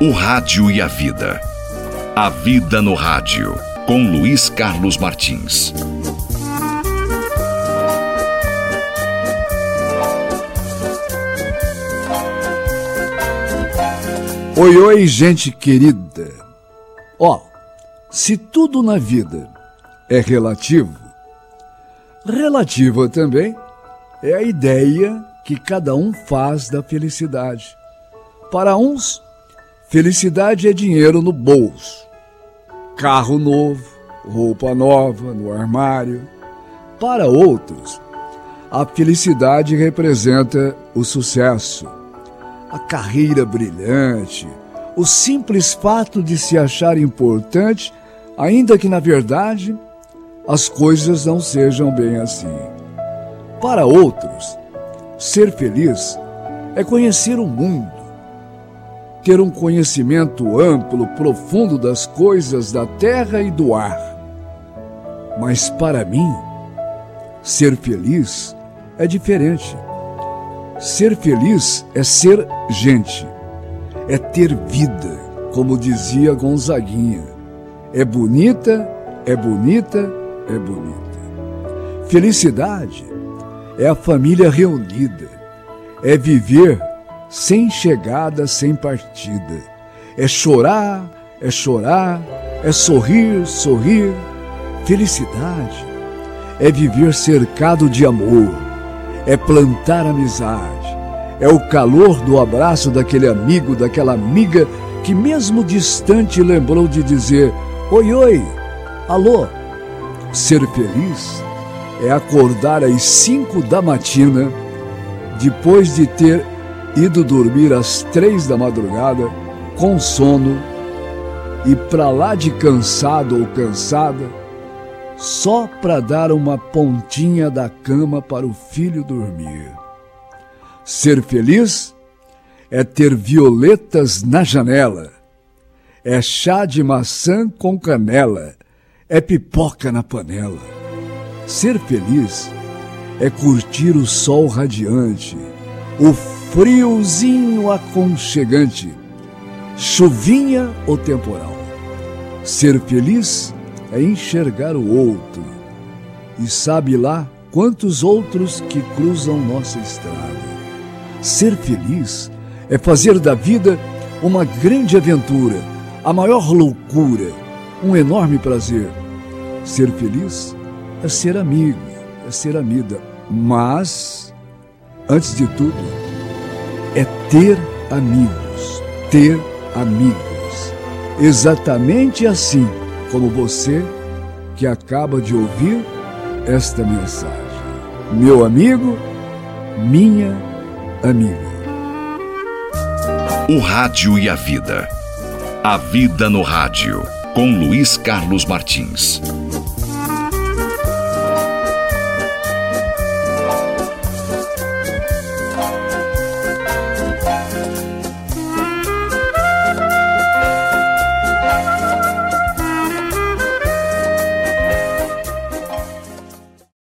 O Rádio e a Vida. A Vida no Rádio, com Luiz Carlos Martins. Oi, oi, gente querida. Ó, se tudo na vida é relativo, relativa também é a ideia que cada um faz da felicidade. Para uns, Felicidade é dinheiro no bolso, carro novo, roupa nova no armário. Para outros, a felicidade representa o sucesso, a carreira brilhante, o simples fato de se achar importante, ainda que na verdade as coisas não sejam bem assim. Para outros, ser feliz é conhecer o mundo ter um conhecimento amplo, profundo das coisas da terra e do ar. Mas para mim, ser feliz é diferente. Ser feliz é ser gente, é ter vida, como dizia Gonzaguinha. É bonita, é bonita, é bonita. Felicidade é a família reunida, é viver sem chegada, sem partida. É chorar, é chorar, é sorrir, sorrir. Felicidade é viver cercado de amor, é plantar amizade, é o calor do abraço daquele amigo, daquela amiga que, mesmo distante, lembrou de dizer: Oi, oi, alô. Ser feliz é acordar às cinco da matina, depois de ter ido dormir às três da madrugada, com sono, e para lá de cansado ou cansada, só para dar uma pontinha da cama para o filho dormir. Ser feliz é ter violetas na janela, é chá de maçã com canela, é pipoca na panela. Ser feliz é curtir o sol radiante, o friozinho aconchegante, chuvinha ou temporal. Ser feliz é enxergar o outro e sabe lá quantos outros que cruzam nossa estrada. Ser feliz é fazer da vida uma grande aventura, a maior loucura, um enorme prazer. Ser feliz é ser amigo, é ser amiga, mas, antes de tudo, é ter amigos, ter amigos. Exatamente assim como você que acaba de ouvir esta mensagem. Meu amigo, minha amiga. O Rádio e a Vida. A Vida no Rádio, com Luiz Carlos Martins.